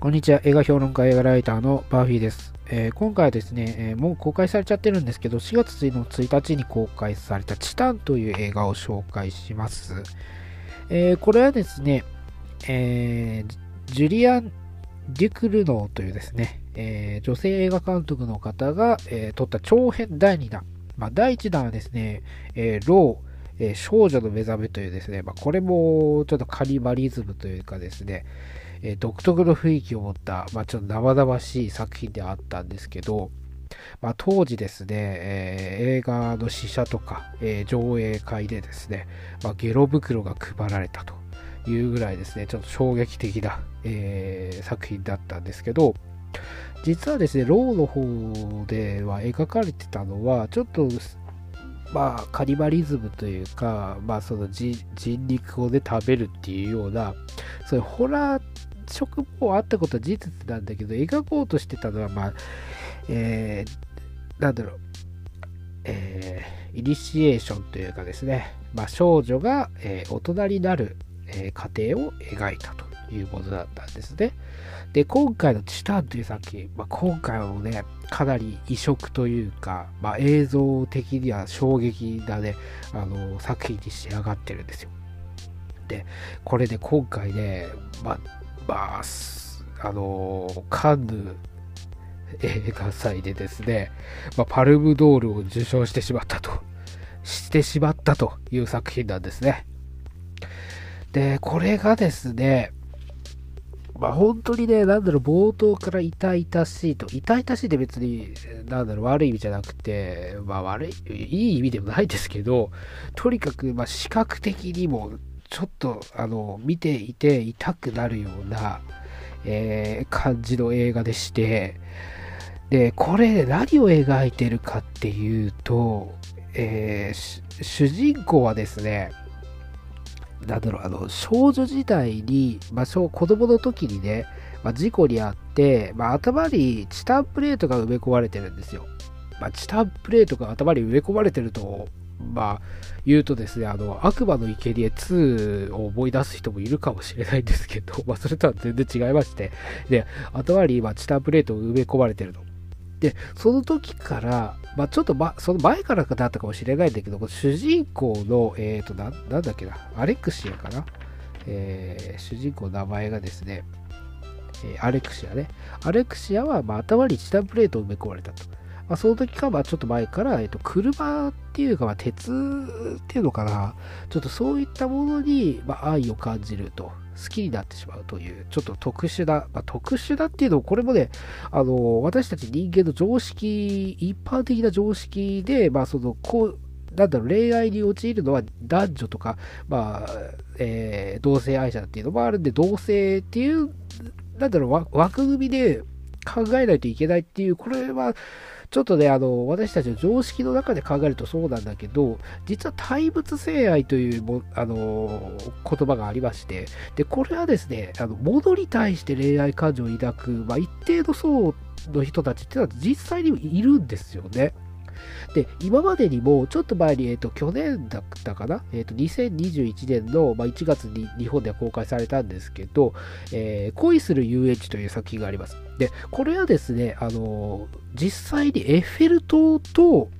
こんにちは。映画評論家、映画ライターのバーフィーです。えー、今回はですね、えー、もう公開されちゃってるんですけど、4月1日に公開されたチタンという映画を紹介します。えー、これはですね、えジュリアン・デュクルノーというですね、え女性映画監督の方が、え撮った長編第2弾。まあ、第1弾はですね、えロー、え少女の目覚めというですね、まあ、これもちょっとカニバリズムというかですね、えー、独特の雰囲気を持った、まあ、ちょっと生々しい作品であったんですけど、まあ、当時ですね、えー、映画の試写とか、えー、上映会でですね、まあ、ゲロ袋が配られたというぐらいですね、ちょっと衝撃的な、え作品だったんですけど、実はですね、ローの方では描かれてたのは、ちょっとまあ、カニバリズムというか、まあ、その人肉をね、食べるっていうような、そういうホラー色もあったことは事実なんだけど、描こうとしてたのは、まあ、えー、なんだろう、えー、イニシエーションというかですね、まあ、少女が、えー、大人になる、えー、過程を描いたというものだったんですね。で、今回のチタンという作品、まあ、今回はね、かなり異色というか、まあ、映像的には衝撃なね、あの、作品に仕上がってるんですよ。で、これで今回ね、まあ、まあ、あの、カンヌ映画祭でですね、まあ、パルムドールを受賞してしまったと、してしまったという作品なんですね。で、これがですね、まあ本当にね、なんだろう、冒頭から痛々しいと、痛々しいって別に、なんだろう、悪い意味じゃなくて、まあ悪い、いい意味でもないですけど、とにかく、ま視覚的にも、ちょっと、あの、見ていて痛くなるような、えー、感じの映画でして、で、これ何を描いてるかっていうと、えー、主人公はですね、なんだろう、あの、少女時代に、まあ、子供の時にね、まあ、事故にあって、まあ、頭にチタンプレートが埋め込まれてるんですよ。まあ、チタンプレートが頭に埋め込まれてると、まあ、言うとですね、あの、悪魔の生贄2を思い出す人もいるかもしれないんですけど、まあ、それとは全然違いまして、で、頭に今、チタンプレートを埋め込まれてると。で、その時から、まあ、ちょっと、ま、その前からだったかもしれないんだけど、主人公の、えっ、ー、とな、なんだっけな、アレクシアかな、えー、主人公の名前がですね、えー、アレクシアね。アレクシアは、まあ、頭にチタンプレートを埋め込まれたと。まあ、その時か、まあ、ちょっと前から、えっ、と、車っていうか、まあ、鉄っていうのかな、ちょっとそういったものに、まあ、愛を感じると。好きになってしまうという、ちょっと特殊な、まあ、特殊だっていうのを、これもね、あの、私たち人間の常識、一般的な常識で、まあ、その、こう、なんだろう、恋愛に陥るのは男女とか、まあ、えー、同性愛者っていうのもあるんで、同性っていう、なんだろう、枠組みで考えないといけないっていう、これは、ちょっとね、あの、私たちの常識の中で考えるとそうなんだけど、実は対物性愛というも、あの、言葉がありまして、で、これはですね、あの、物に対して恋愛感情を抱く、まあ、一定の層の人たちっていうのは実際にいるんですよね。で、今までにも、ちょっと前に、えっ、ー、と、去年だったかな？えっ、ー、と、2021年の、まあ、1月に日本では公開されたんですけど、えー、恋する遊園地という作品があります。で、これはですね、あの実際にエッフェル塔と、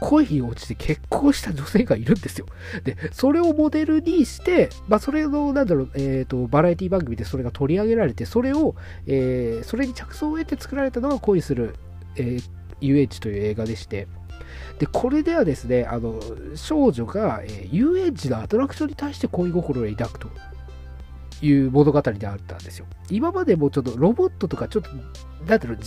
恋に落ちて結婚した女性がいるんですよ。で、それをモデルにして、まあ、それの、なんだろう、えっ、ー、と、バラエティ番組でそれが取り上げられて、それを、えー、それに着想を得て作られたのが恋する、えー、遊園地という映画でして、で、これではですね、あの、少女が、えー、遊園地のアトラクションに対して恋心を抱くという物語であったんですよ。今までもちょっとロボットとかちょっと、なんていうの、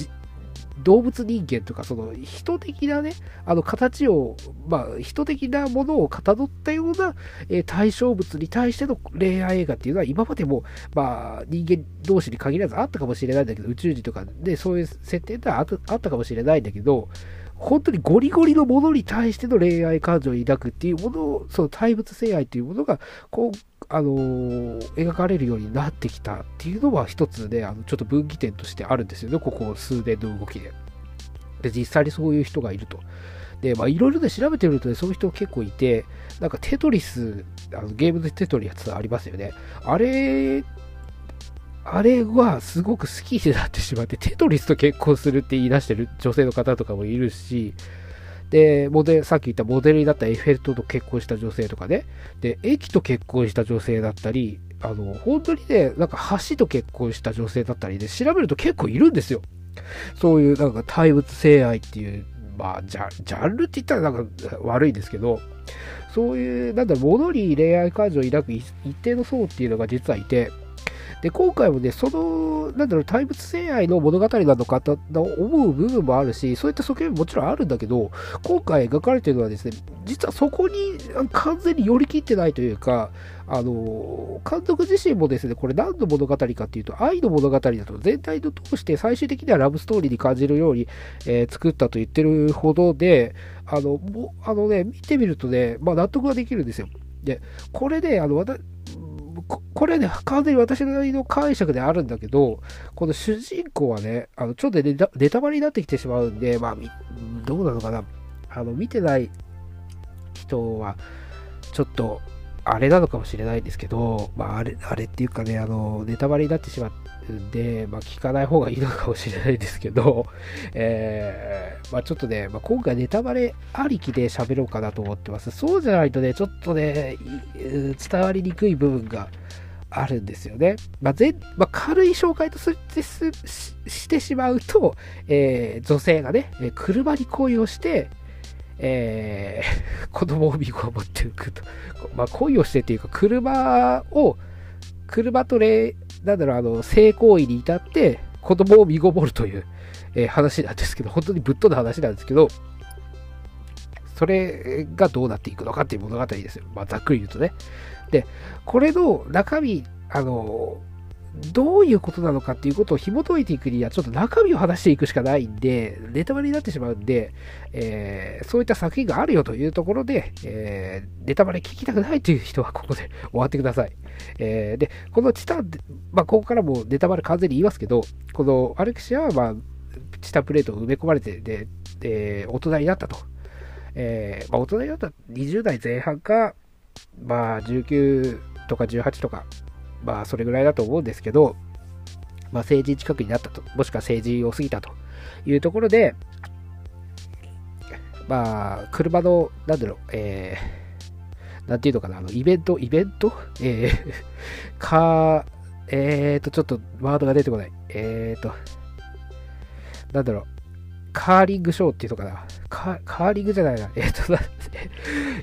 動物人間とか、その人的なね、あの形を、まあ、人的なものをかたどったような、えー、対象物に対しての恋愛映画っていうのは、今までも、まあ、人間同士に限らずあったかもしれないんだけど、宇宙人とかでそういう設定ってあったかもしれないんだけど、本当にゴリゴリのものに対しての恋愛感情を抱くっていうものを、その対物性愛というものが、こう、あのー、描かれるようになってきたっていうのは一つで、あのちょっと分岐点としてあるんですよね、ここ数年の動きで。で、実際にそういう人がいると。で、まあ、いろいろで調べてみるとね、そういう人結構いて、なんかテトリス、あのゲームでテトリスありますよね。あれあれはすごく好きになってしまって、テトリスと結婚するって言い出してる女性の方とかもいるし、で、モデさっき言ったモデルになったエフェル塔と結婚した女性とかね、で、駅と結婚した女性だったり、あの、本当にね、なんか橋と結婚した女性だったりで、調べると結構いるんですよ。そういうなんか対物性愛っていう、まあジャ、ジャンルって言ったらなんか悪いですけど、そういう、なんだろう、物に恋愛感情を抱く一定の層っていうのが実はいて、で、今回もね、その、なんだろう、対物性愛の物語なのかと思う部分もあるし、そういった側面ももちろんあるんだけど、今回描かれてるのはですね、実はそこに完全に寄り切ってないというか、あの、監督自身もですね、これ何の物語かっていうと、愛の物語だと全体を通して最終的にはラブストーリーに感じるように、えー、作ったと言ってるほどで、あの、もあのね、見てみるとね、まあ納得ができるんですよ。で、これね、あの、私、ここれね、完全に私なりの解釈であるんだけど、この主人公はね、あのちょっとネタバレになってきてしまうんで、まあ、どうなのかな。あの、見てない人は、ちょっと、あれなのかもしれないんですけど、まあ、あれ、あれっていうかね、あの、ネタバレになってしまってで、まあ、聞かない方がいいのかもしれないですけど、えー、まあ、ちょっとね、まあ、今回ネタバレありきで喋ろうかなと思ってます。そうじゃないとね、ちょっとね、伝わりにくい部分があるんですよね。まあぜまあ、軽い紹介としてしまうと、えー、女性がね、車に恋をして、えー、子供を見ごもっていくと。まあ、恋をしてっていうか、車を、車とれ、なんだろう、あの、性行為に至って、子供を身ごもるという、えー、話なんですけど、本当にぶっ飛んだ話なんですけど、それがどうなっていくのかっていう物語ですよ。まあ、ざっくり言うとね。で、これの中身、あの、どういうことなのかっていうことを紐解いていくには、ちょっと中身を話していくしかないんで、ネタバレになってしまうんで、えー、そういった作品があるよというところで、えー、ネタバレ聞きたくないという人はここで 終わってください。えー、で、このチタン、まあ、ここからもネタバレ完全に言いますけど、このアレクシアは、まあ、チタンプレートを埋め込まれて、で、で大人になったと。えー、まあ、大人になった20代前半か、まあ、19とか18とか、まあ、それぐらいだと思うんですけど、まあ、成人近くになったと、もしくは成人を過ぎたというところで、まあ、車の、なんだろう、えー、なんていうのかな、あの、イベント、イベント？えー、か、えーと、ちょっとワードが出てこない。えーと、なんだろう、カーリングショーっていうのかな。カーリングじゃないな。えっ、ー、と、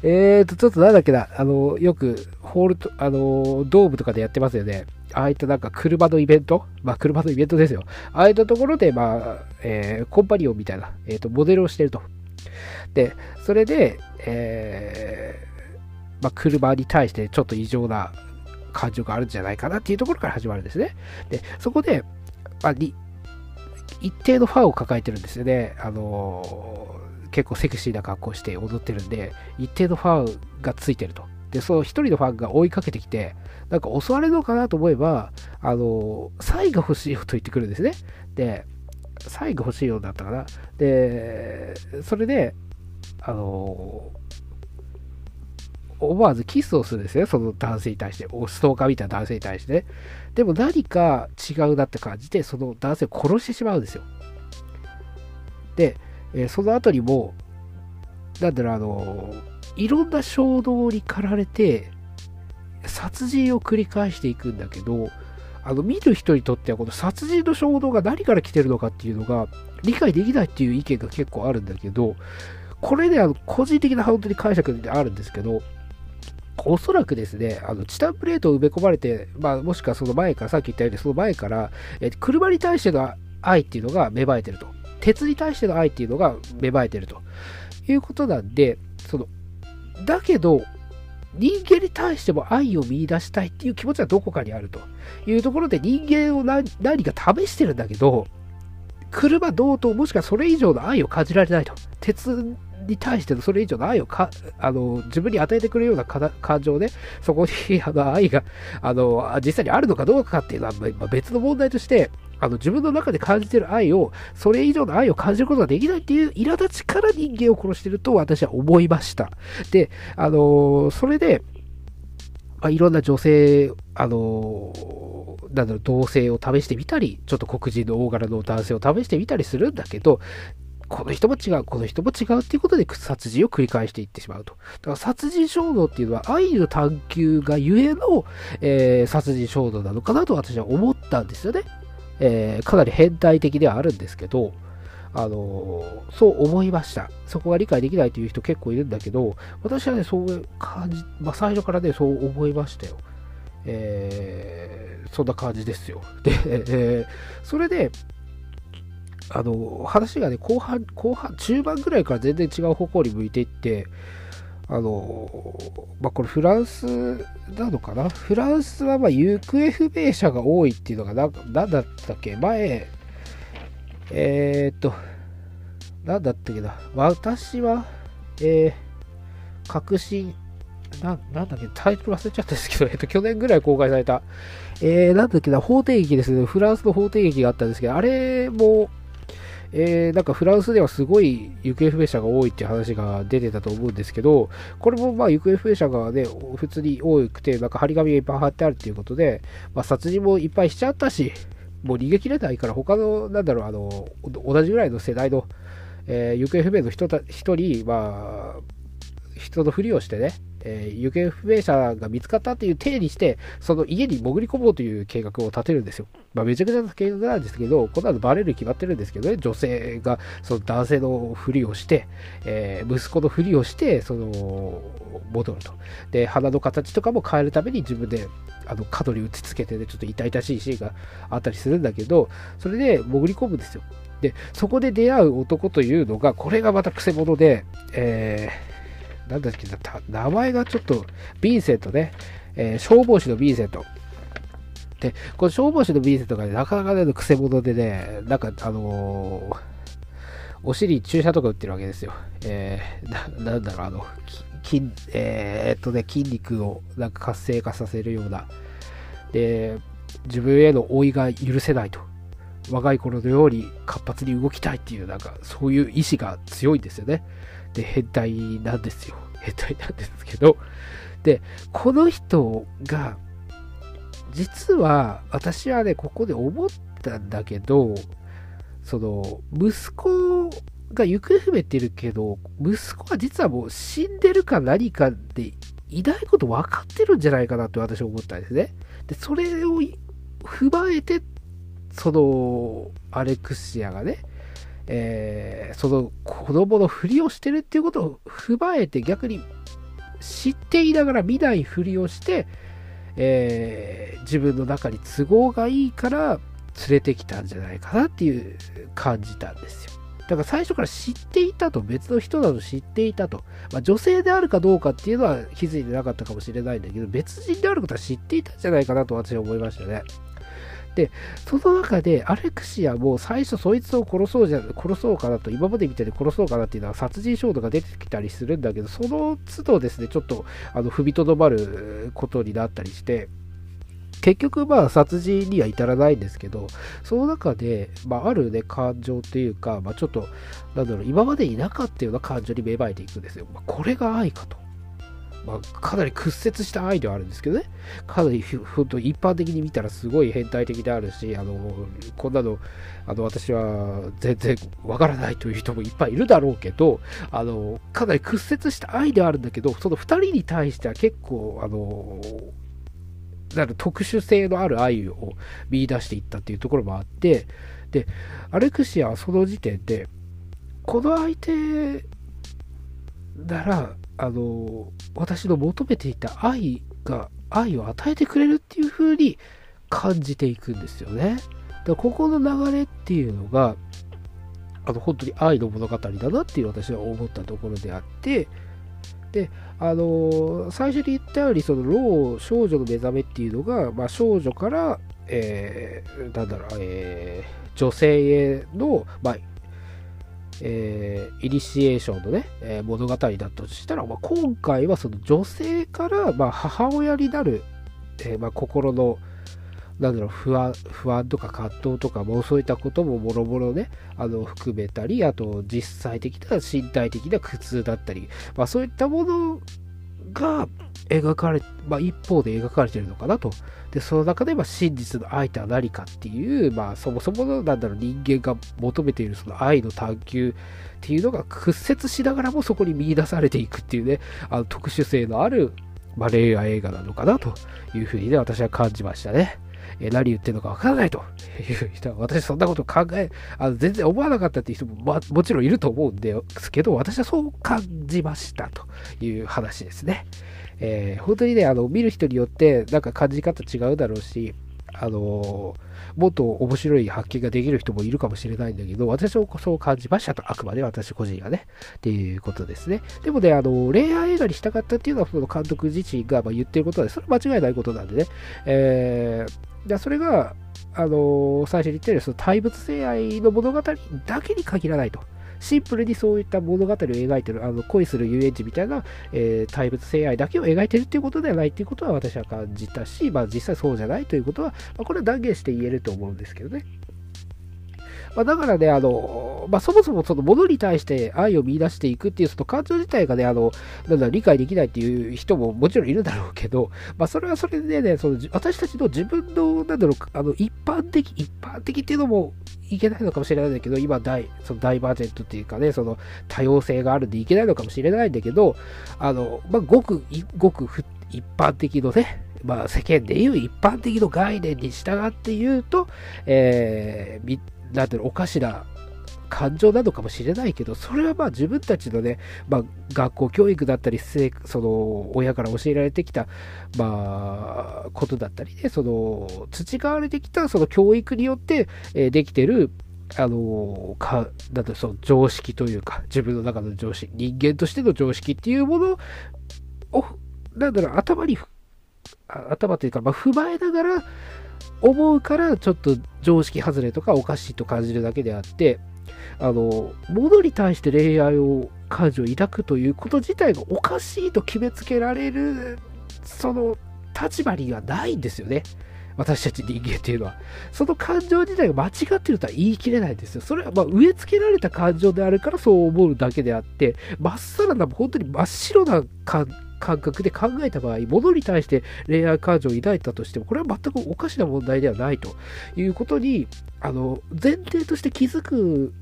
えっと、ちょっとなんだっけな。あの、よく、ホールと、あの、ドームとかでやってますよね。ああいったなんか車のイベント？まあ、車のイベントですよ。ああいったところで、まあ、えー、コンパニオンみたいな、えっ、ー、と、モデルをしてると。で、それで、えー、まあ、車に対してちょっと異常な感情があるんじゃないかなっていうところから始まるんですね。で、そこで、まあ、一定のファンを抱えてるんですよね。あの、結構セクシーな格好して踊ってるんで、一定のファンがついてると。で、その一人のファンが追いかけてきて、なんか襲われるのかなと思えば、あの、サインが欲しいよと言ってくるんですね。で、サインが欲しいようだったかな。で、それで、あの思わずキスをするんですね、その男性に対して、ストーカーみたいな男性に対してね。でも何か違うなって感じで、その男性を殺してしまうんですよ。で、えー、その後にも、なんだろう、あのー、いろんな衝動に駆られて、殺人を繰り返していくんだけど、あの見る人にとってはこの殺人の衝動が何から来てるのかっていうのが理解できないっていう意見が結構あるんだけど、これね、あの個人的な本当に解釈であるんですけど、おそらくですね、あのチタンプレートを埋め込まれて、まあ、もしくはその前から、さっき言ったようにその前から、え車に対しての愛っていうのが芽生えてると。鉄に対しての愛っていうのが芽生えてるということなんで、その、だけど、人間に対しても愛を見出したいっていう気持ちはどこかにあるというところで人間を何か試してるんだけど、車同等もしくはそれ以上の愛を感じられないと。鉄に対してのそれ以上の愛をかあの自分に与えてくれるような感情で、そこにあの愛があの実際にあるのかどうかっていうのは、まあ、別の問題として、あの自分の中で感じてる愛を、それ以上の愛を感じることができないっていう苛立ちから人間を殺してると私は思いました。で、あのそれで、まあ、いろんな女性、あのなんだろう、同性を試してみたり、ちょっと黒人の大柄の男性を試してみたりするんだけど、この人も違う、この人も違うっていうことで殺人を繰り返していってしまうと。だから殺人衝動っていうのは愛の探求がゆえの、えー、殺人衝動なのかなと私は思ったんですよね。えー、かなり変態的ではあるんですけど、あのー、そう思いました。そこが理解できないという人結構いるんだけど、私はね、そういう感じ、まあ、最初からね、そう思いましたよ。えー、そんな感じですよ。で、えー、それで、あの、話がね、後半、後半、中盤ぐらいから全然違う方向に向いていって、あの、まあ、これフランスなのかな？フランスはま行方不明者が多いっていうのがな、なんだったっけ？前、えー、っと、なんだったっけな？私は、えー、確信、ななんだっけ、タイトル忘れちゃったんですけど、えっと、去年ぐらい公開された、えー、なんだっけな、法廷劇ですね。フランスの法廷劇があったんですけど、あれも、えー、なんかフランスではすごい行方不明者が多いっていう話が出てたと思うんですけど、これもまあ行方不明者がね、普通に多くて、なんか張り紙がいっぱい貼ってあるっていうことで、まあ、殺人もいっぱいしちゃったし、もう逃げ切れないから、他の、なんだろう、あの、同じぐらいの世代の、えー、行方不明の人た一人、まあ、人のふりをしてね、えー、行方不明者が見つかったっていう体にして、その家に潜り込もうという計画を立てるんですよ。まあ、めちゃくちゃな計画なんですけど、この後バレるに決まってるんですけどね、女性がその男性のふりをして、えー、息子のふりをして、その、戻ると。で、鼻の形とかも変えるために自分であの角に打ちつけてね、ちょっと痛々しいシーンがあったりするんだけど、それで潜り込むんですよ。で、そこで出会う男というのが、これがまたくせ者で、えーなんだっけ、名前がちょっと、ヴィンセントね、えー、消防士のヴィンセント。で、この消防士のヴィンセントが、ね、なかなかね、くせ者でね、なんか、あのー、お尻注射とか打ってるわけですよ。えー、ななんだろう、あの、筋、えー、っとね、筋肉をなんか活性化させるような。で、自分への老いが許せないと。若い頃のように活発に動きたいっていう、なんか、そういう意志が強いんですよね。で変態なんですよ。変態なんですけど。で、この人が、実は私はね、ここで思ったんだけど、その、息子が行方不明ってるけど、息子は実はもう死んでるか何かでいないこと分かってるんじゃないかなって私は思ったんですね。で、それを踏まえて、その、アレクシアがね、えー、その子供のふりをしてるっていうことを踏まえて逆に知っていながら見ないふりをして、えー、自分の中に都合がいいから連れてきたんじゃないかなっていう感じたんですよ。だから最初から知っていたと、別の人など知っていたと。まあ、女性であるかどうかっていうのは気づいてなかったかもしれないんだけど、別人であることは知っていたんじゃないかなと私は思いましたね。で、その中で、アレクシアも最初そいつを殺そうじゃ、殺そうかなと、今までみたいに殺そうかなっていうのは殺人衝動が出てきたりするんだけど、その都度ですね、ちょっと、あの、踏みとどまることになったりして、結局、まあ、殺人には至らないんですけど、その中で、まあ、あるね、感情というか、まあ、ちょっと、なんだろう、今までいなかったような感情に芽生えていくんですよ。まあ、これが愛かと。まあ、かなり屈折した愛ではあるんですけどね、かなり本当一般的に見たらすごい変態的であるし、あのこんなのあの私は全然わからないという人もいっぱいいるだろうけど、あのかなり屈折した愛ではあるんだけど、その2人に対しては結構、あのなる特殊性のある愛を見出していったっていうところもあって、で、アレクシアはその時点で、この相手なら、あの、私の求めていた愛が、愛を与えてくれるっていう風に感じていくんですよね。だここの流れっていうのが、あの、本当に愛の物語だなっていう私は思ったところであって、で、あの最初に言ったように、その、老少女の目覚めっていうのが、まあ、少女から、えー、なんだろう、えー、女性への、まあ、えー、イニシエーションのね、えー、物語だとしたら、まあ、今回はその女性から、まあ、母親になる、えー、まあ、心の、なんだろう不安、不安とか葛藤とかもそういったことももろもろね、あの、含めたり、あと実際的な身体的な苦痛だったり、まあそういったものが描かれ、まあ、一方で描かれてるのかなと。で、その中で、まあ、真実の愛とは何かっていう、まあ、そもそもの、なんだろう、人間が求めているその愛の探求っていうのが屈折しながらもそこに見出されていくっていうね、あの特殊性のある、まあ、恋愛映画なのかなというふうにね、私は感じましたね。え何言ってるのかわからないという人は、私そんなこと考え、あの全然思わなかったっていう人も、ま、もちろんいると思うんですけど、私はそう感じましたという話ですね。えー、本当にね、あの、見る人によってなんか感じ方違うだろうし、あのー、もっと面白い発見ができる人もいるかもしれないんだけど、私はそう感じましたと、あくまで私個人がね、っていうことですね。でもね、あの、恋愛映画にしたかったっていうのは、その監督自身がま言ってることで、それは間違いないことなんでね、えー、でそれが、あのー、最初に言ったように、その対物性愛の物語だけに限らないと。シンプルにそういった物語を描いてる、あの恋する遊園地みたいな、えー、対物性愛だけを描いてるっていうことではないっていうことは私は感じたし、まあ実際そうじゃないということは、まあ、これは断言して言えると思うんですけどね。まあ、だからね、あの、まあ、そもそもそのものに対して愛を見出していくっていうその感情自体がね、あの、なんだ、理解できないっていう人ももちろんいるだろうけど、まあ、それはそれでね、その私たちの自分の、なんだろう、あの、一般的、一般的っていうのもいけないのかもしれないんだけど、今大、そのダイバージェントっていうかね、その多様性があるんでいけないのかもしれないんだけど、あの、まあ、ごく、ごく一般的のね、まあ、世間でいう一般的の概念に従って言うと、えー、なんていうの、おかしな感情なのかもしれないけど、それはまあ自分たちのね、まあ、学校教育だったり、その親から教えられてきた、まあ、ことだったりね、その培われてきたその教育によって、できてる、あのか、だとその常識というか、自分の中の常識、人間としての常識っていうものを、なんだろう、頭に、頭というか、まあ、踏まえながら、思うからちょっと常識外れとかおかしいと感じるだけであってあの物に対して恋愛を感情を抱くということ自体がおかしいと決めつけられるその立場にはないんですよね私たち人間っていうのは。その感情自体が間違ってるとは言い切れないんですよ。それはま植え付けられた感情であるからそう思うだけであって、まっさらな、本当に真っ白な感感覚で考えた場合、物に対して恋愛感情を抱いたとしても、これは全くおかしな問題ではないということに、あの、前提として気づく、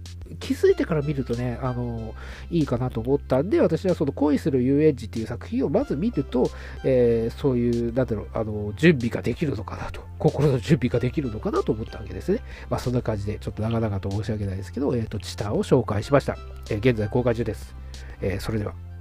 気づいてから見るとね、あの、いいかなと思ったんで、私はその恋する遊園地っていう作品をまず見ると、えー、そういう、なんだろう、あの、準備ができるのかなと、心の準備ができるのかなと思ったわけですね。まあ、そんな感じで、ちょっと長々と申し訳ないですけど、えっ、ー、と、チタンを紹介しました。えー、現在公開中です。えそれでは。